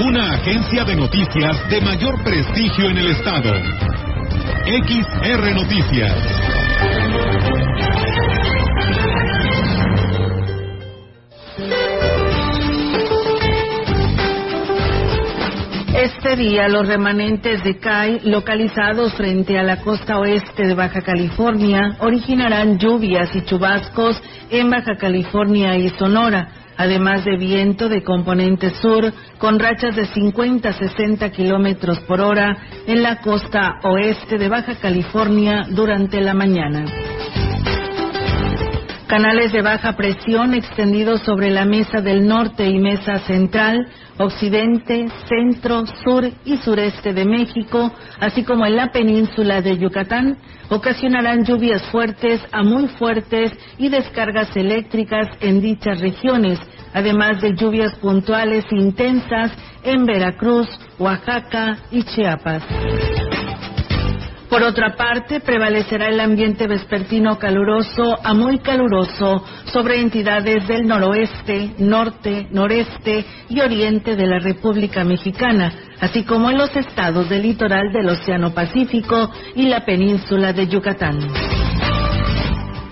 Una agencia de noticias de mayor prestigio en el estado. XR Noticias. Este día los remanentes de CAI localizados frente a la costa oeste de Baja California originarán lluvias y chubascos en Baja California y Sonora, además de viento de componente sur con rachas de 50 a 60 kilómetros por hora en la costa oeste de Baja California durante la mañana. Canales de baja presión extendidos sobre la mesa del norte y mesa central, occidente, centro, sur y sureste de México, así como en la península de Yucatán, ocasionarán lluvias fuertes a muy fuertes y descargas eléctricas en dichas regiones, además de lluvias puntuales intensas en Veracruz, Oaxaca y Chiapas. Por otra parte, prevalecerá el ambiente vespertino caluroso a muy caluroso sobre entidades del noroeste, norte, noreste y oriente de la República Mexicana, así como en los estados del litoral del Océano Pacífico y la península de Yucatán.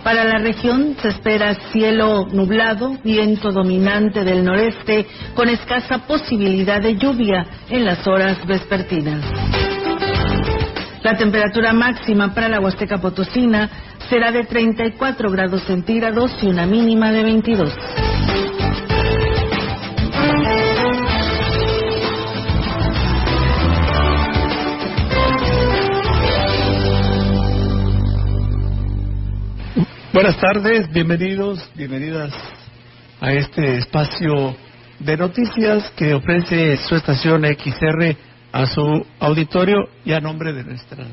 Para la región se espera cielo nublado, viento dominante del noreste, con escasa posibilidad de lluvia en las horas vespertinas. La temperatura máxima para la Huasteca Potosina será de 34 grados centígrados y una mínima de 22. Buenas tardes, bienvenidos, bienvenidas a este espacio de noticias que ofrece su estación XR a su auditorio y a nombre de nuestras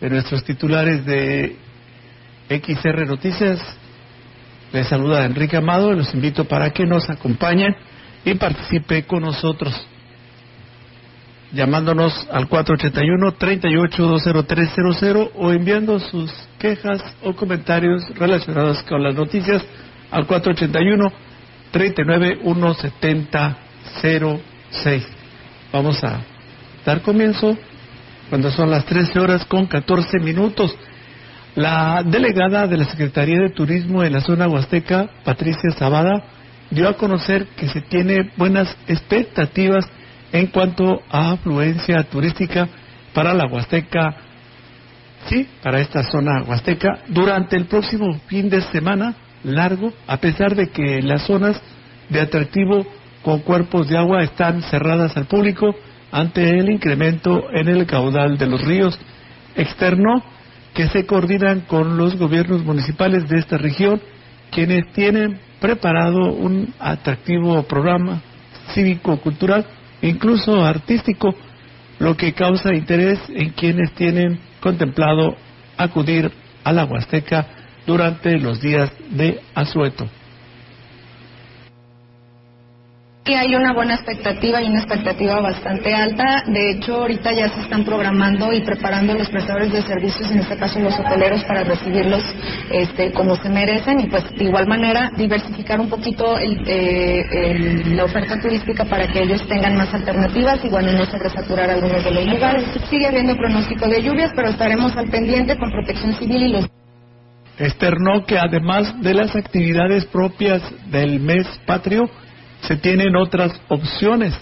de nuestros titulares de XR Noticias. Les saluda Enrique Amado y los invito para que nos acompañen y participe con nosotros llamándonos al 481-38-20300 o enviando sus quejas o comentarios relacionados con las noticias al 481-39-170-06. Vamos a dar comienzo cuando son las 13 horas con 14 minutos. La delegada de la Secretaría de Turismo en la zona huasteca, Patricia Zabada, dio a conocer que se tiene buenas expectativas en cuanto a afluencia turística para la Huasteca, sí, para esta zona huasteca, durante el próximo fin de semana largo, a pesar de que las zonas de atractivo con cuerpos de agua están cerradas al público ante el incremento en el caudal de los ríos. Externo que se coordinan con los gobiernos municipales de esta región, quienes tienen preparado un atractivo programa cívico-cultural, incluso artístico, lo que causa interés en quienes tienen contemplado acudir a la Huasteca durante los días de asueto. Sí, hay una buena expectativa y una expectativa bastante alta. De hecho, ahorita ya se están programando y preparando los prestadores de servicios, en este caso los hoteleros, para recibirlos este, como se merecen y pues de igual manera diversificar un poquito el, eh, la oferta turística para que ellos tengan más alternativas y bueno, no sobresaturar algunos de los lugares. Sigue habiendo pronóstico de lluvias, pero estaremos al pendiente con protección civil y los Externó que además de las actividades propias del mes patrio, se tienen otras opciones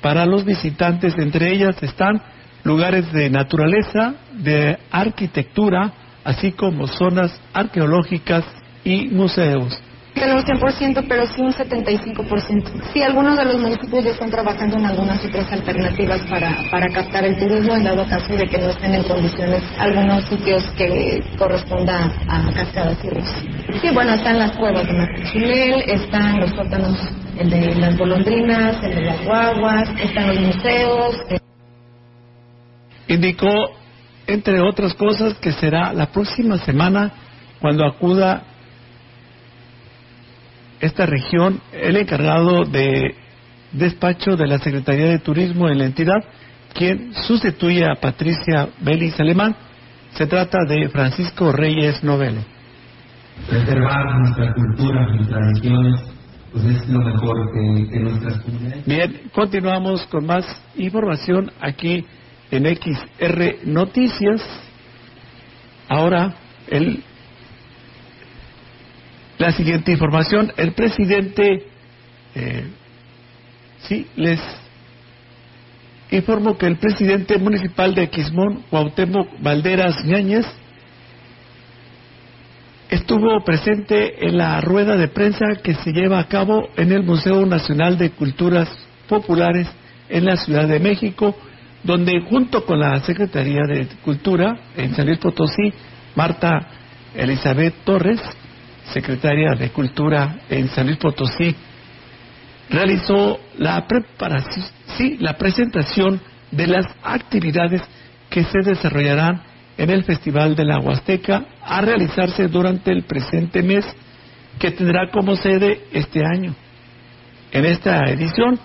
para los visitantes. Entre ellas están lugares de naturaleza, de arquitectura, así como zonas arqueológicas y museos. No un 100%, pero sí un 75%. Sí, algunos de los municipios ya están trabajando en algunas otras alternativas para, para captar el turismo, en dado caso de que no estén en condiciones algunos sitios que corresponda a cascadas y ríos. Sí, bueno, están las cuevas de Martichilel, están los sótanos, el de las golondrinas, el de las guaguas, están los museos. Indicó, entre otras cosas, que será la próxima semana cuando acuda esta región el encargado de despacho de la Secretaría de Turismo en la entidad, quien sustituye a Patricia Belis Alemán. Se trata de Francisco Reyes Novelo. Preservar nuestra cultura, nuestras tradiciones, pues es lo mejor que, que nuestras comunidades. Bien, continuamos con más información aquí en XR Noticias. Ahora, el, la siguiente información. El presidente, eh, sí, les informo que el presidente municipal de Quismón, Cuauhtémoc Valderas Ñáñez, estuvo presente en la rueda de prensa que se lleva a cabo en el Museo Nacional de Culturas Populares en la Ciudad de México, donde junto con la Secretaría de Cultura en San Luis Potosí, Marta Elizabeth Torres, secretaria de Cultura en San Luis Potosí, realizó la preparación, sí, la presentación de las actividades que se desarrollarán en el Festival de la Huasteca a realizarse durante el presente mes que tendrá como sede este año. En esta edición,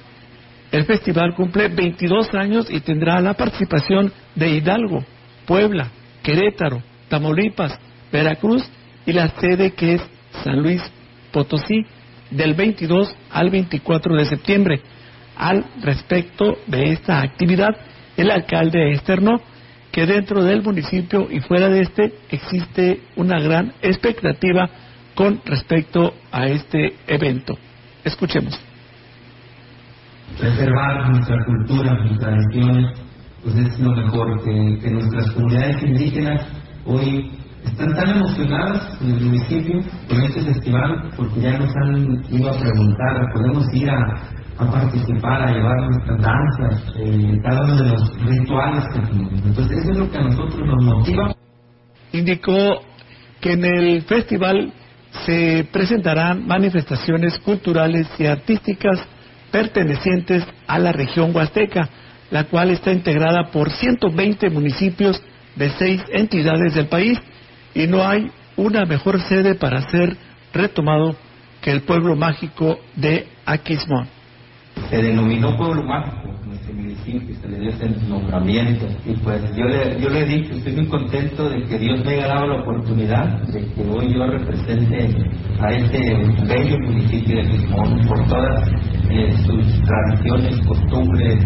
el festival cumple 22 años y tendrá la participación de Hidalgo, Puebla, Querétaro, Tamaulipas, Veracruz y la sede que es San Luis Potosí del 22 al 24 de septiembre. Al respecto de esta actividad, el alcalde externó que dentro del municipio y fuera de este existe una gran expectativa con respecto a este evento. Escuchemos. Preservar nuestra cultura, nuestras tradiciones, pues es lo mejor que, que nuestras comunidades indígenas hoy están tan emocionadas en el municipio con este festival porque ya nos han ido a preguntar, podemos ir a, participar, a llevar nuestras danzas, eh, cada uno de los rituales. Entonces eso es lo que a nosotros nos motiva. Indicó que en el festival se presentarán manifestaciones culturales y artísticas pertenecientes a la región huasteca, la cual está integrada por 120 municipios de seis entidades del país y no hay una mejor sede para ser retomado que el pueblo mágico de Aquismón. Se denominó pueblo mágico municipio, se le dio ese nombramiento y pues yo le, yo le dicho, estoy muy contento de que Dios me haya dado la oportunidad de que hoy yo represente a este bello municipio de Aquismón por todas eh, sus tradiciones, costumbres,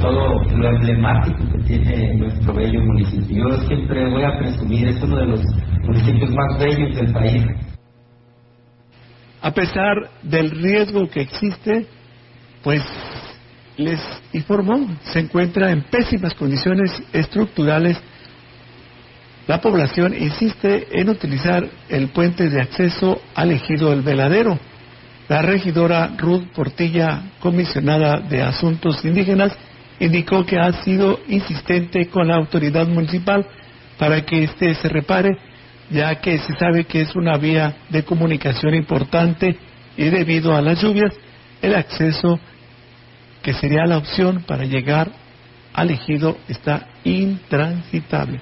todo lo emblemático que tiene nuestro bello municipio. Yo siempre voy a presumir, es uno de los municipios más bellos del país. A pesar del riesgo que existe, pues les informó, se encuentra en pésimas condiciones estructurales. La población insiste en utilizar el puente de acceso al ejido El Veladero. La regidora Ruth Portilla, comisionada de Asuntos Indígenas, indicó que ha sido insistente con la autoridad municipal para que éste se repare, ya que se sabe que es una vía de comunicación importante y debido a las lluvias, el acceso que sería la opción para llegar al ejido está intransitable.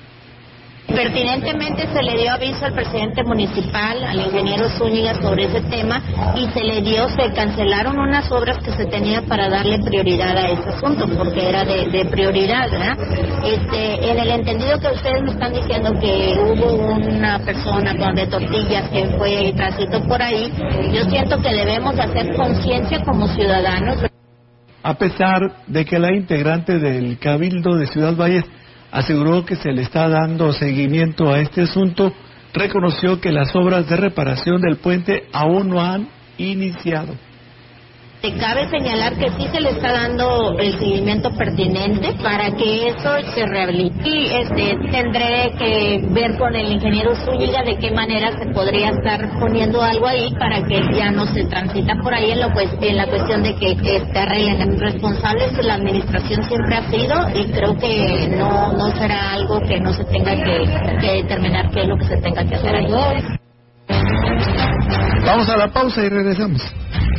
Pertinentemente se le dio aviso al presidente municipal, al ingeniero Zúñiga sobre ese tema y se le dio, se cancelaron unas obras que se tenían para darle prioridad a ese asunto porque era de, de prioridad, ¿verdad? Este, en el entendido que ustedes me están diciendo que hubo una persona con de tortillas que fue y transitó por ahí, yo siento que debemos hacer conciencia como ciudadanos. A pesar de que la integrante del Cabildo de Ciudad Valles aseguró que se le está dando seguimiento a este asunto, reconoció que las obras de reparación del puente aún no han iniciado. Cabe señalar que sí se le está dando el seguimiento pertinente para que eso se rehabilite. Y este, tendré que ver con el ingeniero Zúñiga de qué manera se podría estar poniendo algo ahí para que ya no se transita por ahí en, lo, pues, en la cuestión de que este, arreglen. Responsables la administración siempre ha sido y creo que no, no será algo que no se tenga que, que determinar qué es lo que se tenga que hacer ahí. Vamos a la pausa y regresamos.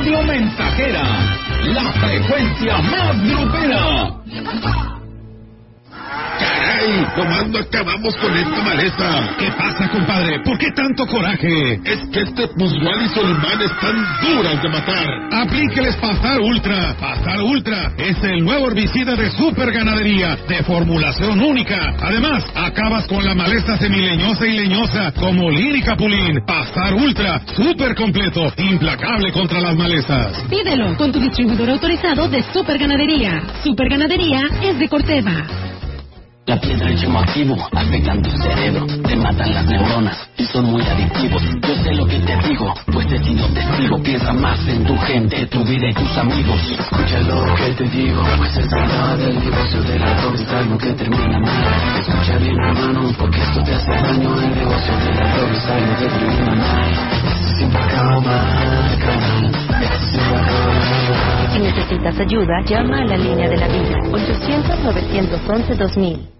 Radio Mensajera, la frecuencia más grupera. Tomando acabamos con esta maleza. ¿Qué pasa, compadre? ¿Por qué tanto coraje? Es que este Muswal y Solimán están duras de matar. Aplíqueles Pasar Ultra. Pasar Ultra es el nuevo herbicida de super ganadería, de formulación única. Además, acabas con la maleza semileñosa y leñosa, como lírica pulín. Pasar Ultra, súper completo, implacable contra las malezas. Pídelo con tu distribuidor autorizado de super ganadería. Super ganadería es de Corteva. La piedra y activo afectan tu cerebro, te matan las neuronas y son muy adictivos. Yo sé lo que te digo, pues he sido testigo. Piensa más en tu gente, tu vida y tus amigos. Escucha lo que te digo, pues es verdad. El negocio de la droga es algo que termina mal. Escucha bien, hermano, porque esto te hace daño. El negocio de la droga es algo que termina mal. Esto siempre acaba mal, canal. Esto siempre acaba mal. Si necesitas ayuda, llama a la línea de la vida 800-911-2000.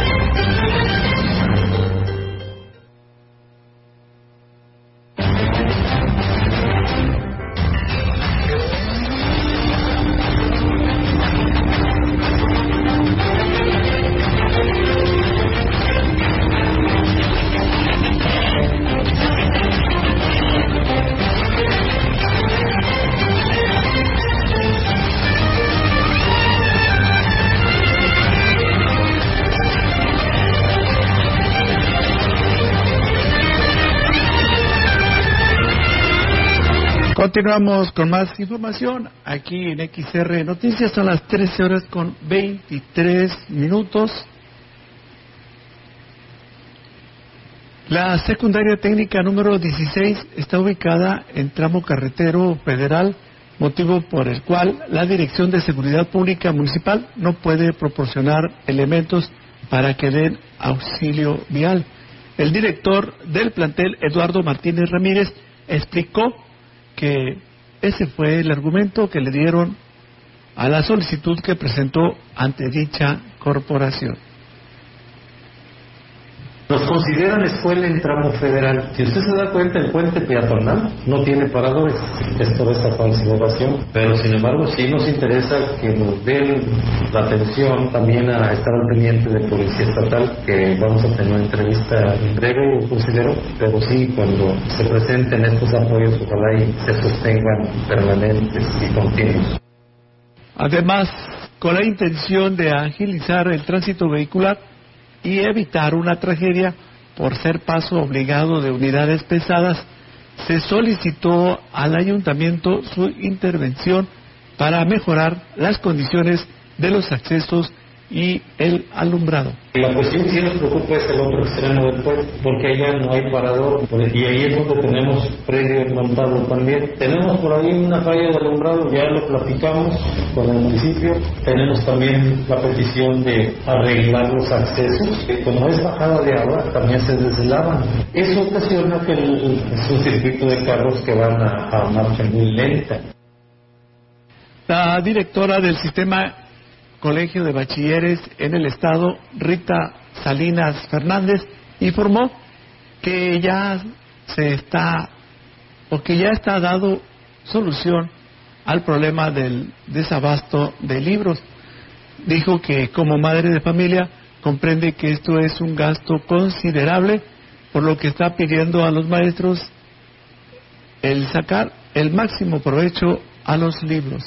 Continuamos con más información aquí en XR Noticias. Son las 13 horas con 23 minutos. La secundaria técnica número 16 está ubicada en tramo carretero federal, motivo por el cual la Dirección de Seguridad Pública Municipal no puede proporcionar elementos para que den auxilio vial. El director del plantel, Eduardo Martínez Ramírez, explicó que ese fue el argumento que le dieron a la solicitud que presentó ante dicha corporación. Nos consideran escuela en tramo federal. Si usted se da cuenta, el puente peatonal no tiene paradores. Es toda esta falsificación. Pero sin embargo, sí nos interesa que nos den la atención también a estar al pendiente de Policía Estatal, que vamos a tener una entrevista en breve, considero. Pero sí, cuando se presenten estos apoyos, ojalá y se sostengan permanentes y continuos. Además, con la intención de agilizar el tránsito vehicular, y evitar una tragedia por ser paso obligado de unidades pesadas, se solicitó al ayuntamiento su intervención para mejorar las condiciones de los accesos y el alumbrado. La cuestión que nos preocupa es el otro extremo del puente, porque allá no hay parador y ahí es donde tenemos predio montado también. Tenemos por ahí una falla de alumbrado, ya lo platicamos con el municipio. Tenemos también la petición de arreglar los accesos, que como es bajada de agua, también se deslavan. Eso ocasiona que el, es un circuito de carros que van a, a marcha muy lenta. La directora del sistema Colegio de Bachilleres en el Estado, Rita Salinas Fernández, informó que ya se está, o que ya está dado solución al problema del desabasto de libros. Dijo que como madre de familia comprende que esto es un gasto considerable, por lo que está pidiendo a los maestros el sacar el máximo provecho a los libros.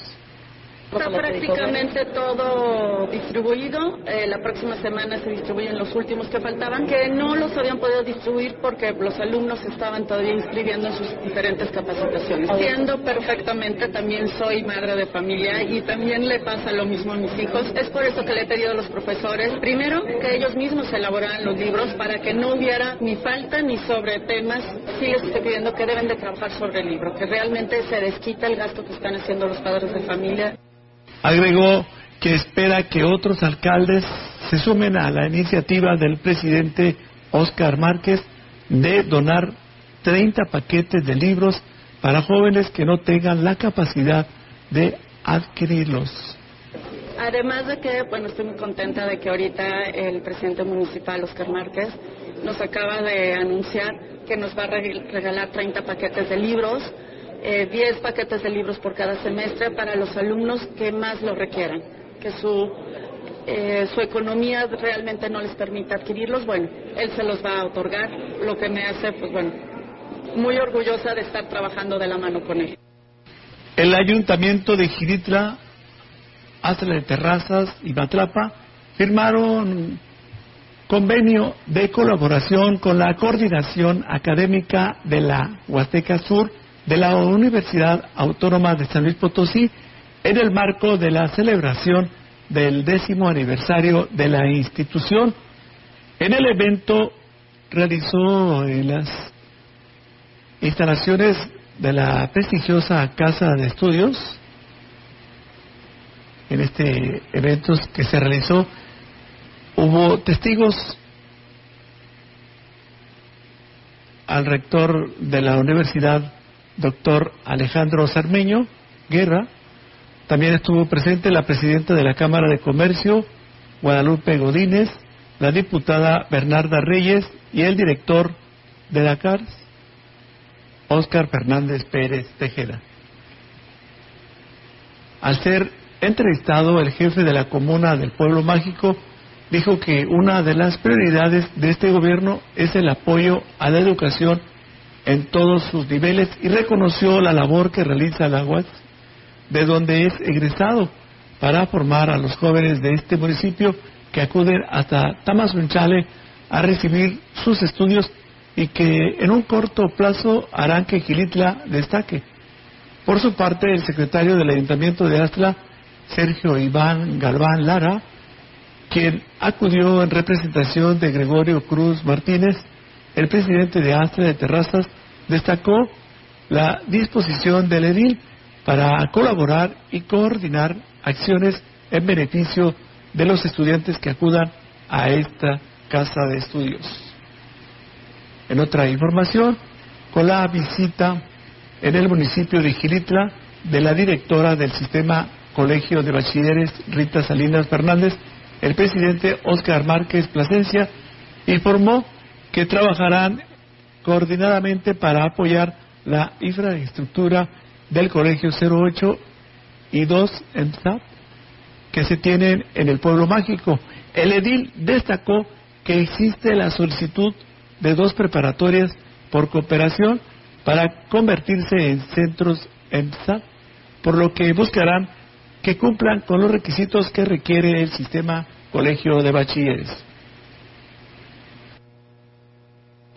Está prácticamente todo distribuido. Eh, la próxima semana se distribuyen los últimos que faltaban, que no los habían podido distribuir porque los alumnos estaban todavía inscribiendo en sus diferentes capacitaciones. Entiendo perfectamente, también soy madre de familia y también le pasa lo mismo a mis hijos. Es por eso que le he pedido a los profesores, primero, que ellos mismos elaboraran los libros para que no hubiera ni falta ni sobre temas. Sí les estoy pidiendo que deben de trabajar sobre el libro, que realmente se desquita el gasto que están haciendo los padres de familia. Agregó que espera que otros alcaldes se sumen a la iniciativa del presidente Oscar Márquez de donar 30 paquetes de libros para jóvenes que no tengan la capacidad de adquirirlos. Además de que, bueno, estoy muy contenta de que ahorita el presidente municipal, Oscar Márquez, nos acaba de anunciar que nos va a regalar 30 paquetes de libros, eh, 10 paquetes de libros por cada semestre para los alumnos que más lo requieran, que su, eh, su economía realmente no les permita adquirirlos. Bueno, él se los va a otorgar, lo que me hace, pues bueno, muy orgullosa de estar trabajando de la mano con él. El ayuntamiento de Giritla, Astra de Terrazas y Matlapa firmaron convenio de colaboración con la coordinación académica de la Huasteca Sur de la Universidad Autónoma de San Luis Potosí en el marco de la celebración del décimo aniversario de la institución. En el evento realizó en las instalaciones de la prestigiosa Casa de Estudios, en este evento que se realizó, hubo testigos al rector de la universidad, doctor Alejandro Sarmeño Guerra, también estuvo presente la presidenta de la Cámara de Comercio, Guadalupe Godínez, la diputada Bernarda Reyes y el director de la CARS, Óscar Fernández Pérez Tejeda. Al ser entrevistado, el jefe de la comuna del Pueblo Mágico dijo que una de las prioridades de este gobierno es el apoyo a la educación en todos sus niveles y reconoció la labor que realiza la UAS, de donde es egresado, para formar a los jóvenes de este municipio que acuden hasta Tamazunchale a recibir sus estudios y que en un corto plazo harán que Gilitla destaque. Por su parte, el secretario del Ayuntamiento de Astla, Sergio Iván Galván Lara, quien acudió en representación de Gregorio Cruz Martínez, el presidente de Astra de Terrazas, destacó la disposición del edil para colaborar y coordinar acciones en beneficio de los estudiantes que acudan a esta casa de estudios. En otra información, con la visita en el municipio de Gilitla de la directora del sistema Colegio de Bachilleres Rita Salinas Fernández, el presidente Óscar Márquez Plasencia informó que trabajarán coordinadamente para apoyar la infraestructura del Colegio 08 y 2 EMSAP que se tienen en el pueblo mágico. El edil destacó que existe la solicitud de dos preparatorias por cooperación para convertirse en centros EMSAP, por lo que buscarán que cumplan con los requisitos que requiere el sistema colegio de bachilleres.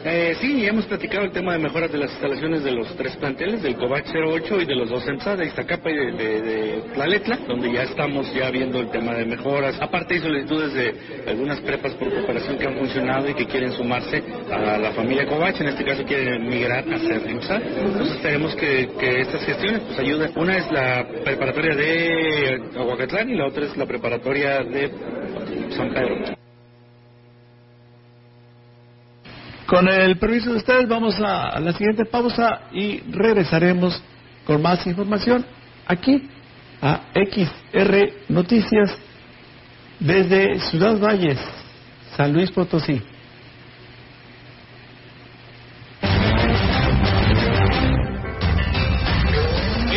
Eh, sí, hemos platicado el tema de mejoras de las instalaciones de los tres planteles, del COVAC 08 y de los dos EMSA, de Iztacapa y de, de, de donde ya estamos ya viendo el tema de mejoras. Aparte hay solicitudes de algunas prepas por cooperación que han funcionado y que quieren sumarse a la familia Covach, en este caso quieren migrar a ser EMSA. Entonces esperemos que, que estas gestiones pues ayuden. Una es la preparatoria de Aguacatlán y la otra es la preparatoria de San Pedro. Con el permiso de ustedes vamos a la siguiente pausa y regresaremos con más información aquí a XR Noticias desde Ciudad Valles, San Luis Potosí.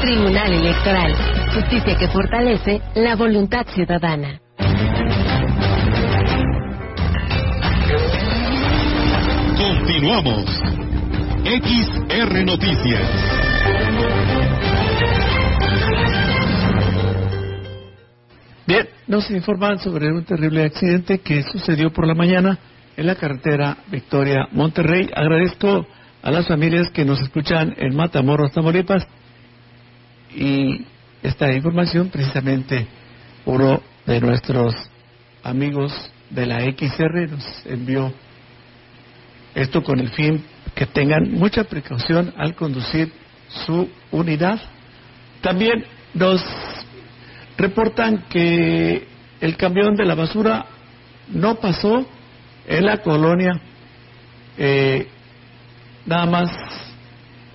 Tribunal Electoral. Justicia que fortalece la voluntad ciudadana. Continuamos. XR Noticias. Bien, nos informan sobre un terrible accidente que sucedió por la mañana en la carretera Victoria Monterrey. Agradezco a las familias que nos escuchan en Matamoros, Tamaulipas. Y esta información precisamente uno de nuestros amigos de la XR nos envió esto con el fin que tengan mucha precaución al conducir su unidad. También nos reportan que el camión de la basura no pasó en la colonia. Eh, nada más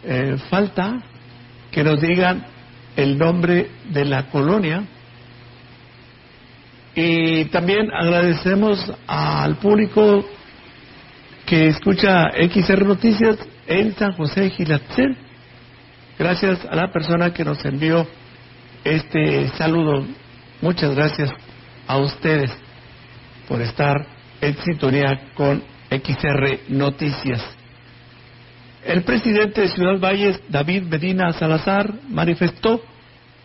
eh, falta que nos digan el nombre de la colonia. Y también agradecemos al público que escucha XR Noticias en San José Gilatzen. Gracias a la persona que nos envió este saludo. Muchas gracias a ustedes por estar en sintonía con XR Noticias. El presidente de Ciudad Valles, David Medina Salazar, manifestó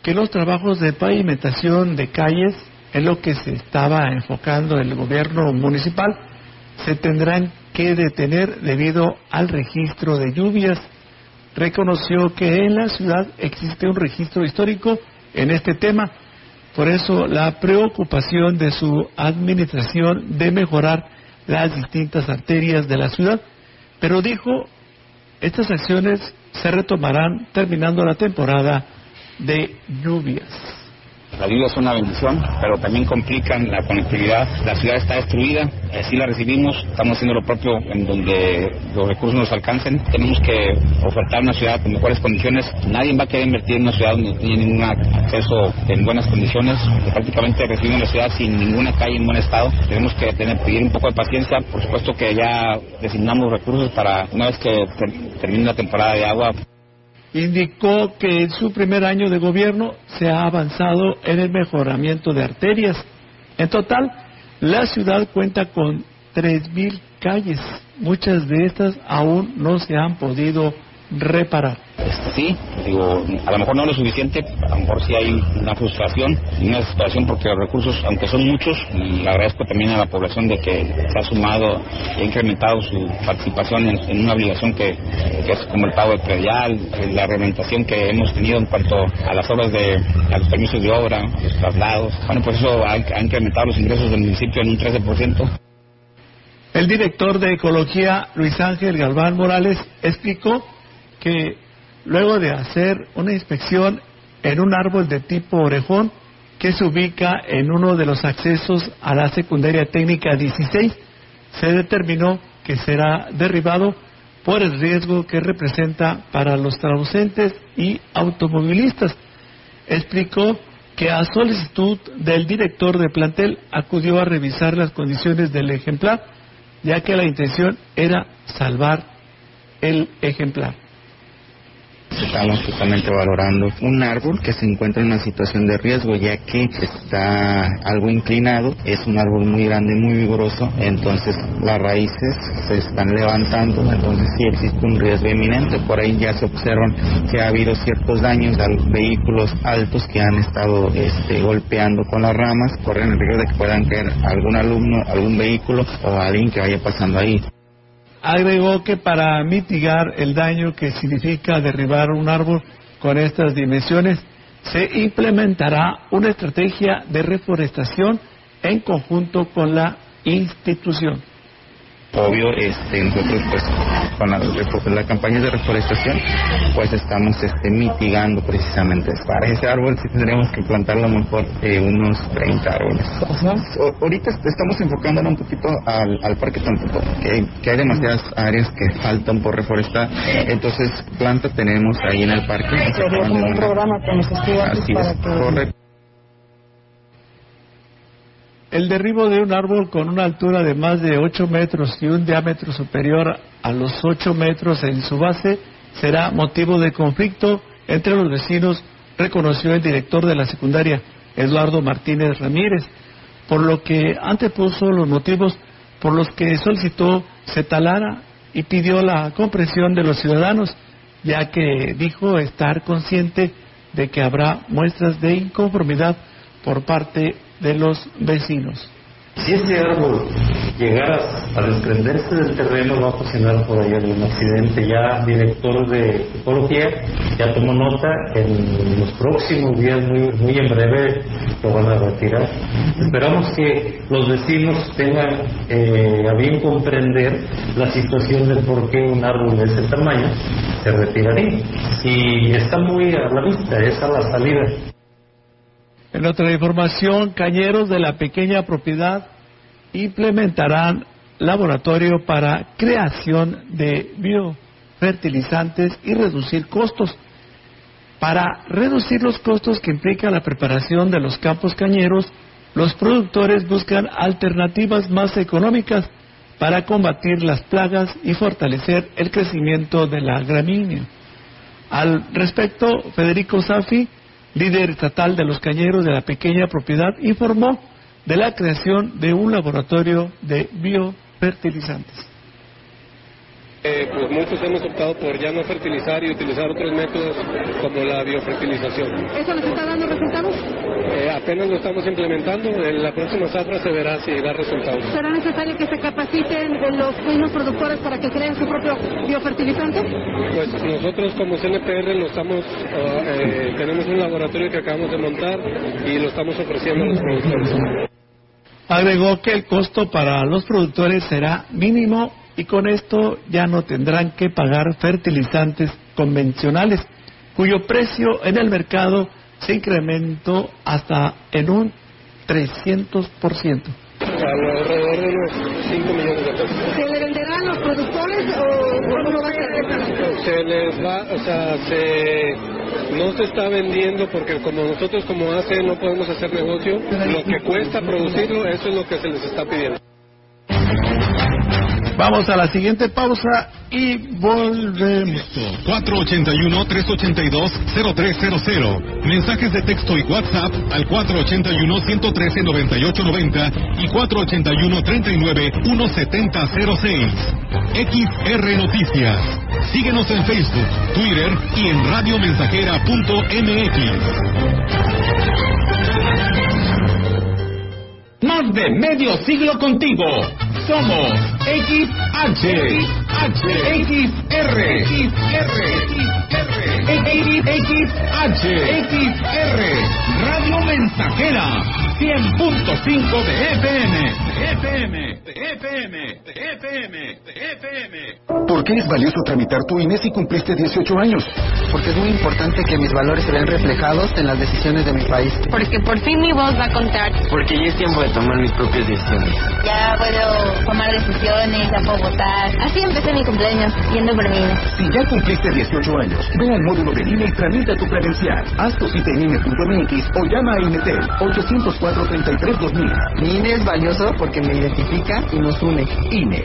que los trabajos de pavimentación de calles, en lo que se estaba enfocando el gobierno municipal, se tendrán que detener debido al registro de lluvias. Reconoció que en la ciudad existe un registro histórico en este tema. Por eso la preocupación de su administración de mejorar las distintas arterias de la ciudad. Pero dijo, estas acciones se retomarán terminando la temporada de lluvias. La lluvia es una bendición, pero también complican la conectividad. La ciudad está destruida, así la recibimos, estamos haciendo lo propio en donde los recursos nos alcancen. Tenemos que ofertar una ciudad con mejores condiciones. Nadie va a querer invertir en una ciudad donde no tiene ningún acceso en buenas condiciones. Prácticamente recibimos la ciudad sin ninguna calle en buen estado. Tenemos que tener, pedir un poco de paciencia. Por supuesto que ya designamos recursos para una vez que ter- termine la temporada de agua, indicó que en su primer año de gobierno se ha avanzado en el mejoramiento de arterias. En total, la ciudad cuenta con 3.000 calles. Muchas de estas aún no se han podido reparar. sí, digo, a lo mejor no lo suficiente, a lo mejor sí hay una frustración y una desesperación porque los recursos, aunque son muchos, le agradezco también a la población de que se ha sumado y ha incrementado su participación en, una obligación que, es como el pago de predial, la reglamentación que hemos tenido en cuanto a las obras de a los permisos de obra, los traslados. Bueno, pues eso ha, ha incrementado los ingresos del municipio en un 13%. El director de Ecología, Luis Ángel Galván Morales, explicó que luego de hacer una inspección en un árbol de tipo orejón que se ubica en uno de los accesos a la secundaria técnica 16, se determinó que será derribado por el riesgo que representa para los transeúntes y automovilistas. Explicó que a solicitud del director de plantel acudió a revisar las condiciones del ejemplar, ya que la intención era salvar el ejemplar. Estamos justamente valorando un árbol que se encuentra en una situación de riesgo ya que está algo inclinado, es un árbol muy grande, muy vigoroso, entonces las raíces se están levantando, entonces sí existe un riesgo inminente. Por ahí ya se observan que ha habido ciertos daños a los vehículos altos que han estado este, golpeando con las ramas, corren el riesgo de que puedan caer algún alumno, algún vehículo o alguien que vaya pasando ahí. Agregó que para mitigar el daño que significa derribar un árbol con estas dimensiones, se implementará una estrategia de reforestación en conjunto con la institución obvio este nosotros pues con la, la campaña de reforestación pues estamos este mitigando precisamente para ese árbol sí tendremos que plantarlo mejor eh, unos 30 árboles. Ahorita estamos enfocándonos un poquito al, al parque Tampoco que, que hay demasiadas áreas que faltan por reforestar. Entonces planta tenemos ahí en el parque. Un programa con los estudiantes para que el derribo de un árbol con una altura de más de 8 metros y un diámetro superior a los 8 metros en su base será motivo de conflicto entre los vecinos, reconoció el director de la secundaria, Eduardo Martínez Ramírez, por lo que antepuso los motivos por los que solicitó se talara y pidió la comprensión de los ciudadanos, ya que dijo estar consciente de que habrá muestras de inconformidad por parte de los vecinos. Si ese árbol llegara a desprenderse del terreno, va a ocasionar por ahí algún accidente. Ya director de ecología ya tomó nota, en los próximos días, muy, muy en breve, lo van a retirar. Esperamos que los vecinos tengan eh, a bien comprender la situación de por qué un árbol de ese tamaño se retiraría. Y está muy a la vista, es a la salida. En otra información, cañeros de la pequeña propiedad implementarán laboratorio para creación de biofertilizantes y reducir costos. Para reducir los costos que implica la preparación de los campos cañeros, los productores buscan alternativas más económicas para combatir las plagas y fortalecer el crecimiento de la gramínea. Al respecto, Federico Safi, líder estatal de los cañeros de la pequeña propiedad, informó de la creación de un laboratorio de biofertilizantes. Eh, pues muchos hemos optado por ya no fertilizar y utilizar otros métodos como la biofertilización. ¿Eso nos está dando resultados? Eh, apenas lo estamos implementando, en la próxima zafra se verá si da resultados. ¿Será necesario que se capaciten los mismos productores para que creen su propio biofertilizante? Pues nosotros como CNPR lo estamos, ah, eh, tenemos un laboratorio que acabamos de montar y lo estamos ofreciendo a los productores. Agregó que el costo para los productores será mínimo y con esto ya no tendrán que pagar fertilizantes convencionales, cuyo precio en el mercado se incrementó hasta en un 300%. Alrededor de unos 5 millones de pesos. ¿Se le venderán a los productores o cómo va a ser? Se les va, o sea, se, no se está vendiendo porque como nosotros como ACE no podemos hacer negocio, lo que cuesta producirlo, eso es lo que se les está pidiendo. Vamos a la siguiente pausa y volvemos. 481-382-0300. Mensajes de texto y WhatsApp al 481-113-9890 y 481-39-1706. XR Noticias. Síguenos en Facebook, Twitter y en radiomensajera.mx. Más de medio siglo contigo. Somos XH, H, XR, XR, XH, XR, Radio Mensajera, 100.5 de FM, de FM, de FM, de FM, de FM. ¿Por qué es valioso tramitar tu INE si cumpliste 18 años? Porque es muy importante que mis valores se vean reflejados en las decisiones de mi país. Porque por fin mi voz va a contar. Porque ya es tiempo de tomar mis propias decisiones. Ya puedo tomar decisiones, ya puedo votar. Así empecé mi cumpleaños, yendo por mi INE. Si ya cumpliste 18 años, ve al módulo de INE y tramita tu credencial. Haz tu cita en INE.mx o llama a INETEL 804-33-2000. Mi INE es valioso porque me identifica y nos une. INE.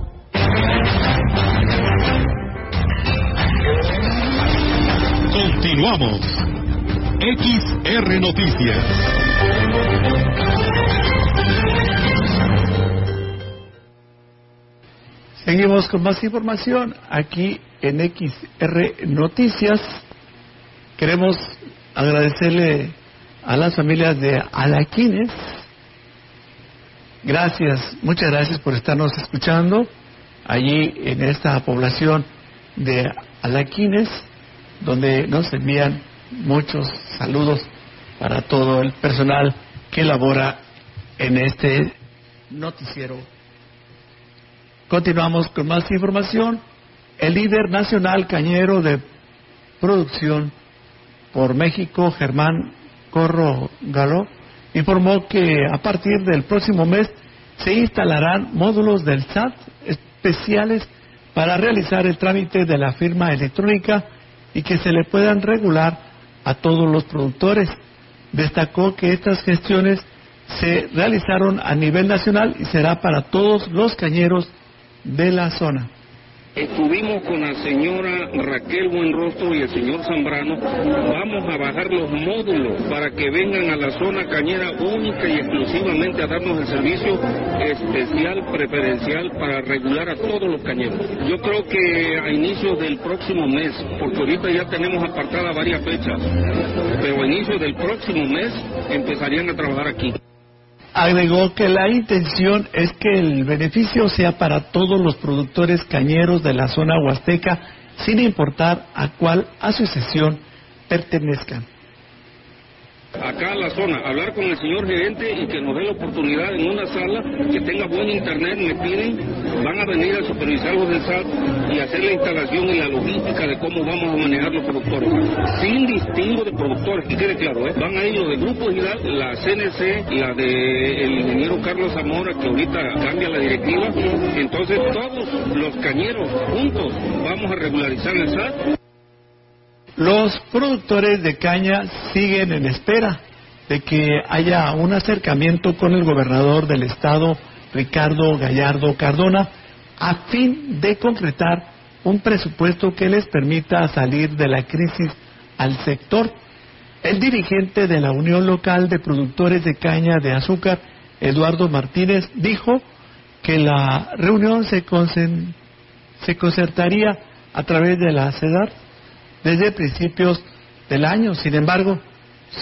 Continuamos. XR Noticias. Seguimos con más información aquí en XR Noticias. Queremos agradecerle a las familias de Alaquines. Gracias, muchas gracias por estarnos escuchando allí en esta población de Alaquines, donde nos envían muchos saludos para todo el personal que labora en este noticiero. Continuamos con más información. El líder nacional cañero de producción por México, Germán Corro Galo, informó que a partir del próximo mes se instalarán módulos del SAT especiales para realizar el trámite de la firma electrónica y que se le puedan regular a todos los productores. Destacó que estas gestiones se realizaron a nivel nacional y será para todos los cañeros de la zona. Estuvimos con la señora Raquel Buenrostro y el señor Zambrano. Vamos a bajar los módulos para que vengan a la zona cañera única y exclusivamente a darnos el servicio especial, preferencial para regular a todos los cañeros. Yo creo que a inicios del próximo mes, porque ahorita ya tenemos apartadas varias fechas, pero a inicios del próximo mes empezarían a trabajar aquí. Agregó que la intención es que el beneficio sea para todos los productores cañeros de la zona huasteca, sin importar a cuál asociación pertenezcan. Acá a la zona, hablar con el señor gerente y que nos dé la oportunidad en una sala que tenga buen internet, me piden, van a venir a supervisar los del SAT y hacer la instalación y la logística de cómo vamos a manejar los productores, sin distingo de productores, que quede claro, ¿eh? van a ir los de Grupo Gidal, la CNC, la de el ingeniero Carlos Zamora, que ahorita cambia la directiva, entonces todos los cañeros juntos vamos a regularizar el SAT. Los productores de caña siguen en espera de que haya un acercamiento con el gobernador del estado, Ricardo Gallardo Cardona, a fin de concretar un presupuesto que les permita salir de la crisis al sector. El dirigente de la Unión Local de Productores de Caña de Azúcar, Eduardo Martínez, dijo que la reunión se, concertaría a través de la CEDAR desde principios del año. Sin embargo,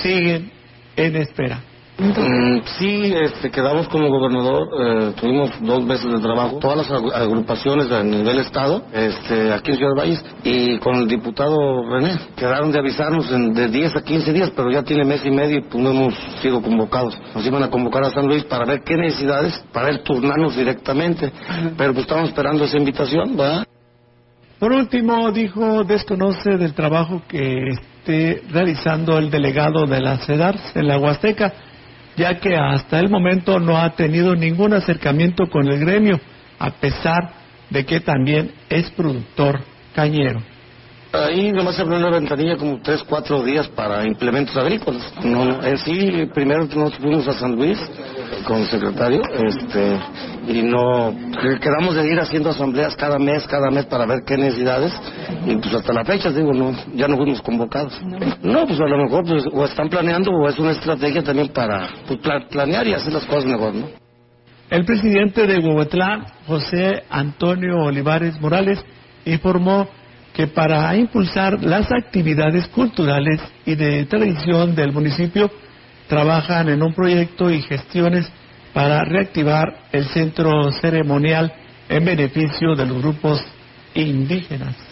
siguen en espera. Mm, sí, este, quedamos como gobernador, eh, tuvimos dos meses de trabajo, todas las agrupaciones a nivel estado, este, aquí en Ciudad Valles, y con el diputado René, quedaron de avisarnos en, de 10 a 15 días, pero ya tiene mes y medio y pues no hemos sido convocados. Nos iban a convocar a San Luis para ver qué necesidades, para ver turnarnos directamente, pero pues estamos esperando esa invitación, ¿verdad? Por último, dijo, desconoce del trabajo que esté realizando el delegado de la CEDARS en la Huasteca ya que hasta el momento no ha tenido ningún acercamiento con el gremio, a pesar de que también es productor cañero. Ahí nomás se abrió una ventanilla como tres, cuatro días para implementos agrícolas. No, en sí, primero nos fuimos a San Luis con el secretario, este, y no, quedamos de ir haciendo asambleas cada mes, cada mes para ver qué necesidades, y pues hasta la fecha, digo, no, ya no fuimos convocados. No, pues a lo mejor pues, o están planeando o es una estrategia también para pues, planear y hacer las cosas mejor, ¿no? El presidente de Huehuetlán, José Antonio Olivares Morales, informó que para impulsar las actividades culturales y de tradición del municipio trabajan en un proyecto y gestiones para reactivar el centro ceremonial en beneficio de los grupos indígenas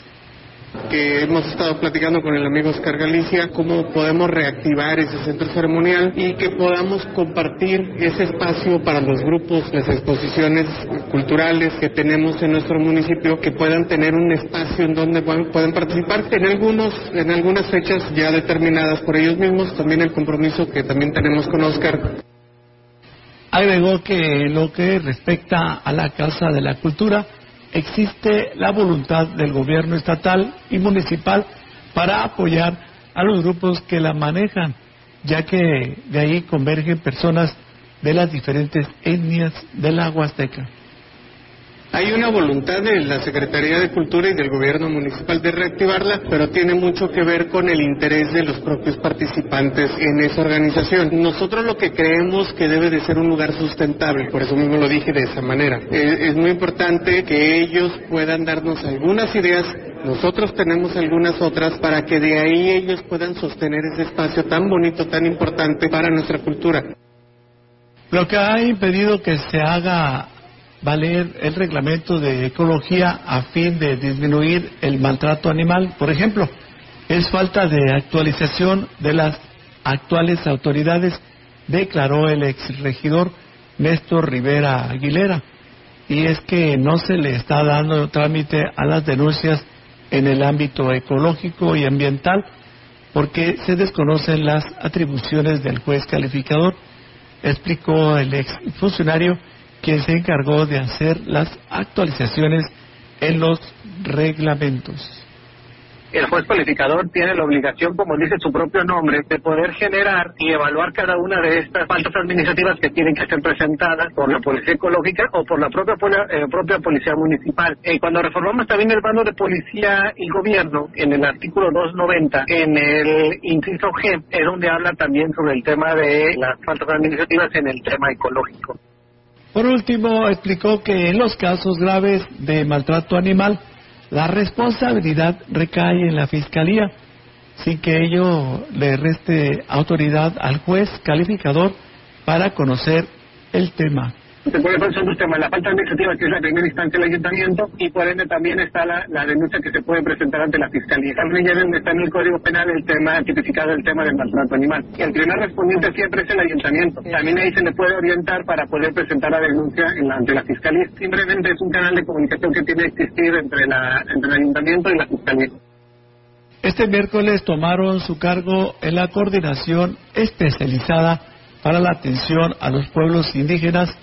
que hemos estado platicando con el amigo Oscar Galicia, cómo podemos reactivar ese centro ceremonial y que podamos compartir ese espacio para los grupos, las exposiciones culturales que tenemos en nuestro municipio, que puedan tener un espacio en donde puedan participar en algunos, en algunas fechas ya determinadas por ellos mismos, también el compromiso que también tenemos con Oscar. Agregó que lo que respecta a la Casa de la Cultura, existe la voluntad del gobierno estatal y municipal para apoyar a los grupos que la manejan, ya que de ahí convergen personas de las diferentes etnias de la Huasteca. Hay una voluntad de la Secretaría de Cultura y del Gobierno Municipal de reactivarla, pero tiene mucho que ver con el interés de los propios participantes en esa organización. Nosotros lo que creemos que debe de ser un lugar sustentable, por eso mismo lo dije de esa manera. Es, muy importante que ellos puedan darnos algunas ideas nosotros tenemos algunas otras para que de ahí ellos puedan sostener ese espacio tan bonito, tan importante para nuestra cultura. Lo que ha impedido que se haga valer el reglamento de ecología a fin de disminuir el maltrato animal. Por ejemplo, es falta de actualización de las actuales autoridades, declaró el exregidor Néstor Rivera Aguilera. Y es que no se le está dando trámite a las denuncias en el ámbito ecológico y ambiental porque se desconocen las atribuciones del juez calificador, explicó el ex funcionario quien se encargó de hacer las actualizaciones en los reglamentos. El juez cualificador tiene la obligación, como dice su propio nombre, de poder generar y evaluar cada una de estas faltas administrativas que tienen que ser presentadas por la Policía Ecológica o por la propia, eh, Policía Municipal. Y cuando reformamos también el bando de Policía y Gobierno, en el artículo 290, en el inciso G, es donde habla también sobre el tema de las faltas administrativas en el tema ecológico. Por último, explicó que en los casos graves de maltrato animal, la responsabilidad recae en la Fiscalía, sin que ello le reste autoridad al juez calificador para conocer el tema se puede poner un tema, la falta administrativa, que es la primera instancia del ayuntamiento, y por ende también está la, la denuncia que se puede presentar ante la fiscalía. También ya está en el Código Penal el tema tipificado, el tema del maltrato animal. El primer respondiente siempre es el ayuntamiento. También ahí se le puede orientar para poder presentar la denuncia en la, ante la fiscalía. Simplemente es un canal de comunicación que tiene que existir entre, la, entre el ayuntamiento y la fiscalía. Este miércoles tomaron su cargo en la coordinación especializada para la atención a los pueblos indígenas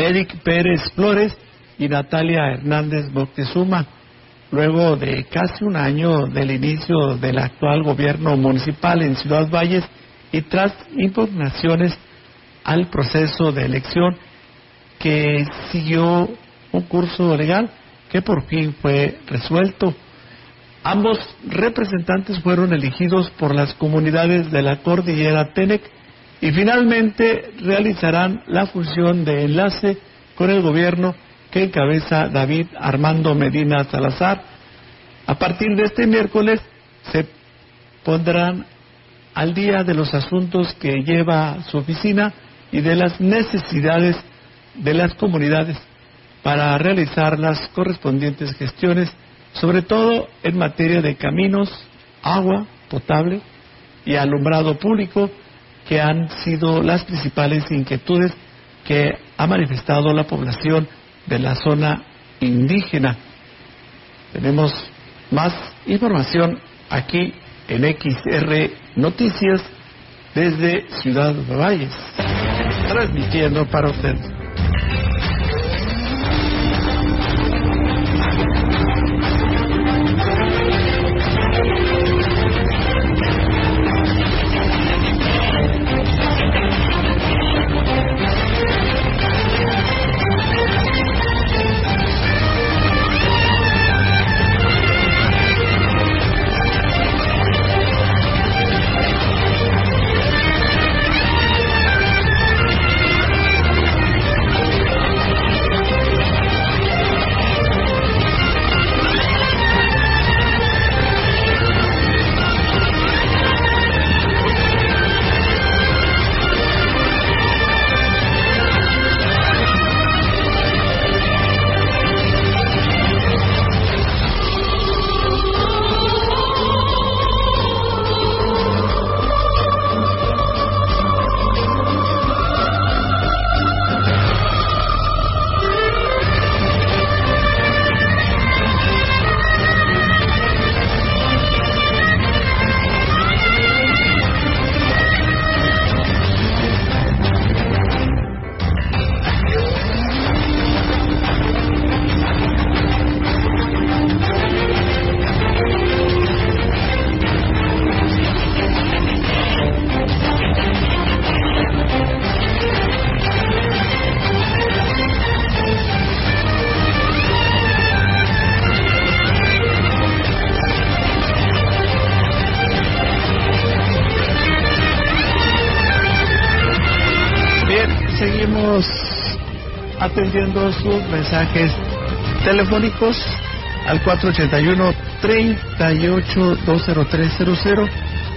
Eric Pérez Flores y Natalia Hernández Boctezuma, luego de casi un año del inicio del actual gobierno municipal en Ciudad Valles y tras impugnaciones al proceso de elección que siguió un curso legal que por fin fue resuelto. Ambos representantes fueron elegidos por las comunidades de la cordillera Tenec y finalmente realizarán la función de enlace con el gobierno que encabeza David Armando Medina Salazar. A partir de este miércoles se pondrán al día de los asuntos que lleva su oficina y de las necesidades de las comunidades para realizar las correspondientes gestiones, sobre todo en materia de caminos, agua potable y alumbrado público, que han sido las principales inquietudes que ha manifestado la población de la zona indígena. Tenemos más información aquí en XR Noticias desde Ciudad Valles, transmitiendo para ustedes. Mensajes telefónicos al 481-38-20300.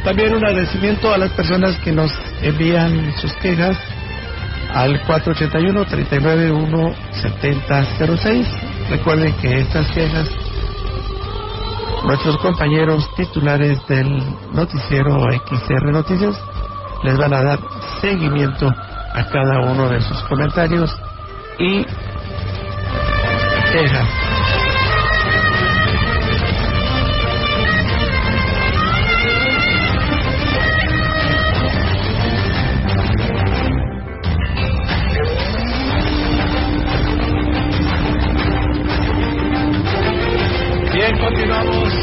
También un agradecimiento a las personas que nos envían sus quejas al 481-391-7006. Recuerden que estas quejas, nuestros compañeros titulares del noticiero XR Noticias les van a dar seguimiento a cada uno de sus comentarios y Texas. Bien, continuamos.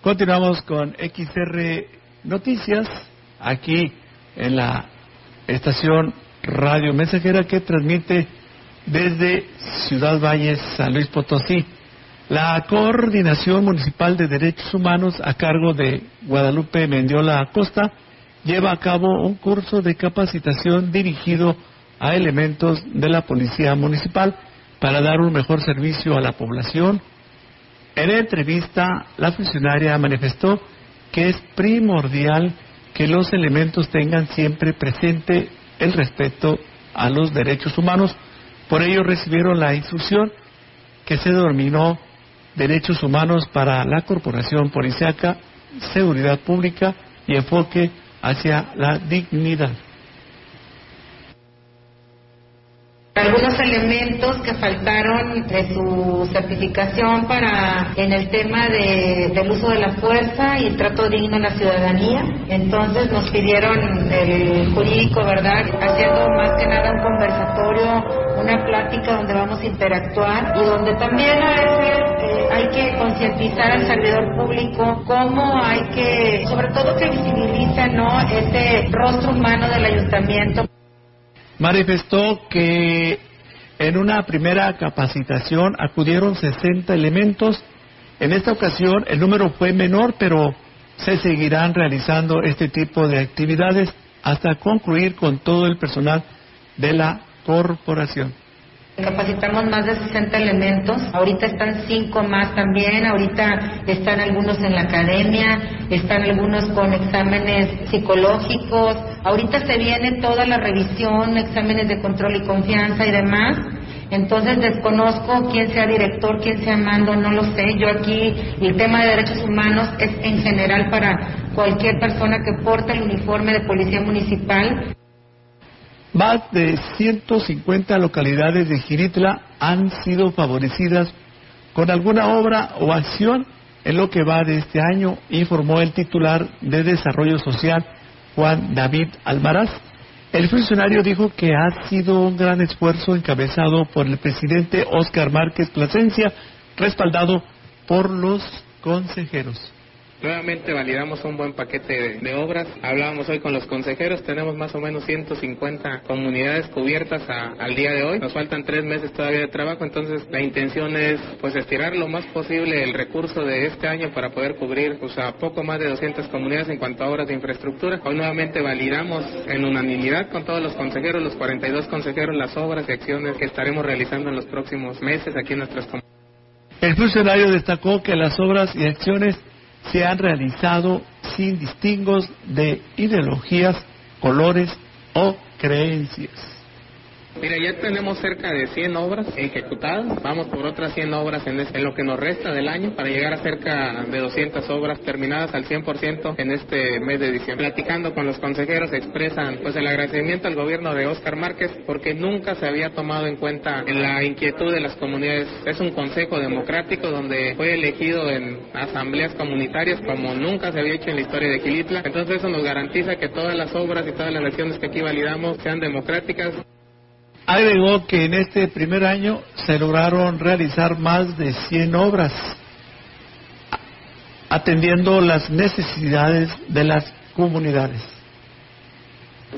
Continuamos con XR Noticias aquí en la estación Radio Mensajera que transmite desde Ciudad Valles, San Luis Potosí. La Coordinación Municipal de Derechos Humanos a cargo de Guadalupe Mendiola Acosta lleva a cabo un curso de capacitación dirigido a elementos de la Policía Municipal para dar un mejor servicio a la población. En entrevista, la funcionaria manifestó que es primordial que los elementos tengan siempre presente el respeto a los derechos humanos por ello recibieron la instrucción que se denominó Derechos Humanos para la Corporación Policiaca, Seguridad Pública y enfoque hacia la dignidad. Algunos elementos que faltaron de su certificación para en el tema de, del uso de la fuerza y el trato digno a la ciudadanía. Entonces nos pidieron el jurídico, ¿verdad? Haciendo más que nada un conversatorio, una plática donde vamos a interactuar y donde también a veces eh, hay que concientizar al servidor público cómo hay que, sobre todo que visibilice, ¿no? Ese rostro humano del ayuntamiento manifestó que en una primera capacitación acudieron 60 elementos. En esta ocasión el número fue menor, pero se seguirán realizando este tipo de actividades hasta concluir con todo el personal de la corporación. Capacitamos más de 60 elementos, ahorita están cinco más también, ahorita están algunos en la academia, están algunos con exámenes psicológicos, ahorita se viene toda la revisión, exámenes de control y confianza y demás. Entonces desconozco quién sea director, quién sea mando, no lo sé. Yo aquí el tema de derechos humanos es en general para cualquier persona que porte el uniforme de policía municipal. Más de 150 localidades de Giritla han sido favorecidas con alguna obra o acción en lo que va de este año, informó el titular de Desarrollo Social, Juan David Almaraz. El funcionario dijo que ha sido un gran esfuerzo encabezado por el presidente Óscar Márquez Plasencia, respaldado por los consejeros. Nuevamente validamos un buen paquete de, obras. Hablábamos hoy con los consejeros, tenemos más o menos 150 comunidades cubiertas al día de hoy. Nos faltan tres meses todavía de trabajo, entonces la intención es pues estirar lo más posible el recurso de este año para poder cubrir pues, a poco más de 200 comunidades en cuanto a obras de infraestructura. Hoy nuevamente validamos en unanimidad con todos los consejeros, los 42 consejeros, las obras y acciones que estaremos realizando en los próximos meses aquí en nuestras comunidades. El funcionario destacó que las obras y acciones se han realizado sin distingos de ideologías, colores o creencias. Mira, ya tenemos cerca de 100 obras ejecutadas. Vamos por otras 100 obras en, en, lo que nos resta del año para llegar a cerca de 200 obras terminadas al 100% en este mes de diciembre. Platicando con los consejeros expresan pues el agradecimiento al gobierno de Óscar Márquez porque nunca se había tomado en cuenta en la inquietud de las comunidades. Es un consejo democrático donde fue elegido en asambleas comunitarias como nunca se había hecho en la historia de Quilitla. Entonces eso nos garantiza que todas las obras y todas las elecciones que aquí validamos sean democráticas. Agregó que en este primer año se lograron realizar más de 100 obras, atendiendo las necesidades de las comunidades.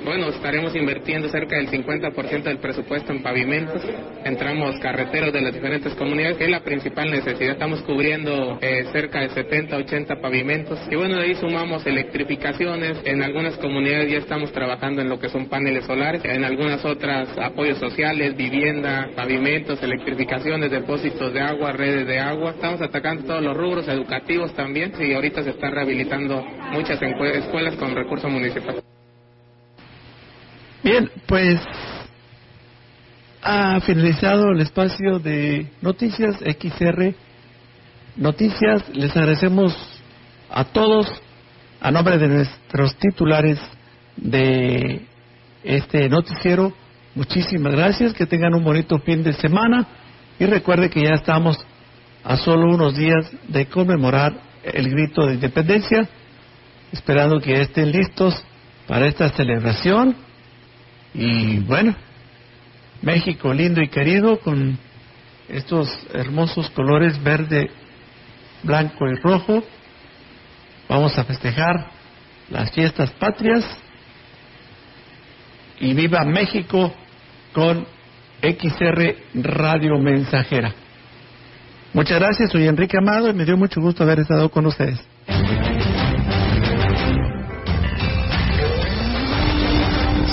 Bueno, estaremos invirtiendo cerca del 50% del presupuesto en pavimentos. Entramos carreteros de las diferentes comunidades, que es la principal necesidad. Estamos cubriendo eh, cerca de 70, 80 pavimentos. Y bueno, de ahí sumamos electrificaciones. En algunas comunidades ya estamos trabajando en lo que son paneles solares. En algunas otras apoyos sociales, vivienda, pavimentos, electrificaciones, depósitos de agua, redes de agua. Estamos atacando todos los rubros educativos también. Y ahorita se están rehabilitando muchas escuelas con recursos municipales. Bien, pues ha finalizado el espacio de noticias XR Noticias. Les agradecemos a todos, a nombre de nuestros titulares de este noticiero. Muchísimas gracias, que tengan un bonito fin de semana y recuerde que ya estamos a solo unos días de conmemorar el grito de independencia, esperando que estén listos para esta celebración y bueno, México lindo y querido con estos hermosos colores verde, blanco y rojo. Vamos a festejar las fiestas patrias y viva México con XR Radio Mensajera. Muchas gracias, soy Enrique Amado y me dio mucho gusto haber estado con ustedes.